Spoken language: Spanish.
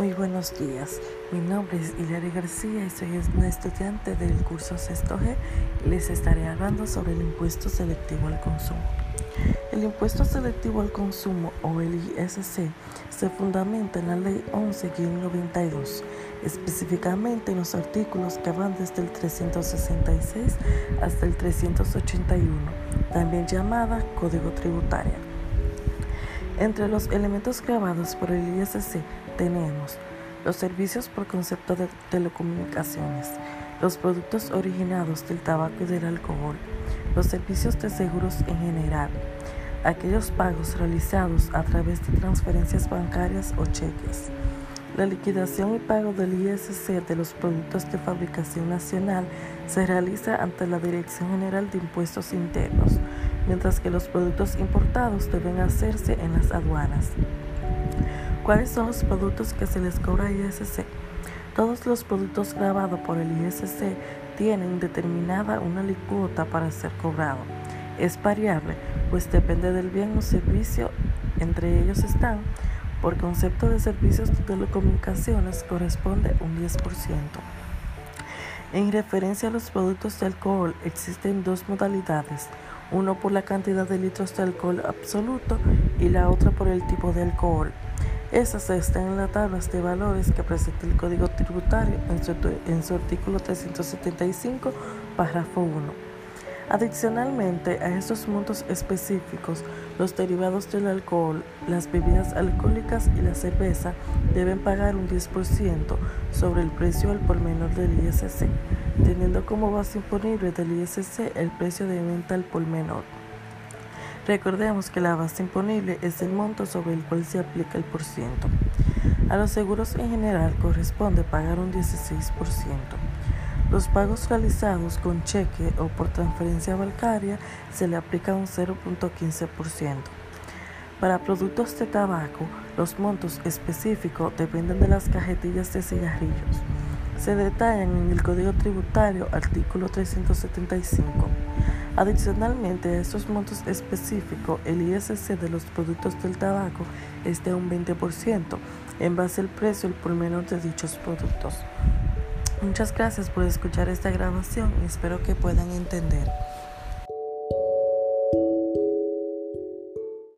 Muy buenos días, mi nombre es Hilary García y soy una estudiante del curso Sexto G y les estaré hablando sobre el impuesto selectivo al consumo. El impuesto selectivo al consumo o el ISC se fundamenta en la Ley 11-92, específicamente en los artículos que van desde el 366 hasta el 381, también llamada Código Tributario. Entre los elementos grabados por el ISC tenemos los servicios por concepto de telecomunicaciones, los productos originados del tabaco y del alcohol, los servicios de seguros en general, aquellos pagos realizados a través de transferencias bancarias o cheques, la liquidación y pago del ISC de los productos de fabricación nacional se realiza ante la Dirección General de Impuestos Internos, mientras que los productos importados deben hacerse en las aduanas. ¿Cuáles son los productos que se les cobra ISC? Todos los productos grabados por el ISC tienen determinada una licuota para ser cobrado. Es variable, pues depende del bien o servicio. Entre ellos están por concepto de servicios de telecomunicaciones corresponde un 10%. En referencia a los productos de alcohol existen dos modalidades, uno por la cantidad de litros de alcohol absoluto y la otra por el tipo de alcohol. Estas están en las tablas de valores que presenta el Código Tributario en su, en su artículo 375, párrafo 1. Adicionalmente a estos montos específicos, los derivados del alcohol, las bebidas alcohólicas y la cerveza deben pagar un 10% sobre el precio al por menor del ISC, teniendo como base imponible del ISC el precio de venta al por menor. Recordemos que la base imponible es el monto sobre el cual se aplica el por ciento. A los seguros en general corresponde pagar un 16%. Los pagos realizados con cheque o por transferencia bancaria se le aplica un 0.15%. Para productos de tabaco, los montos específicos dependen de las cajetillas de cigarrillos. Se detallan en el Código Tributario, artículo 375. Adicionalmente a estos montos específicos, el ISC de los productos del tabaco es de un 20% en base al precio por menor de dichos productos. Muchas gracias por escuchar esta grabación y espero que puedan entender.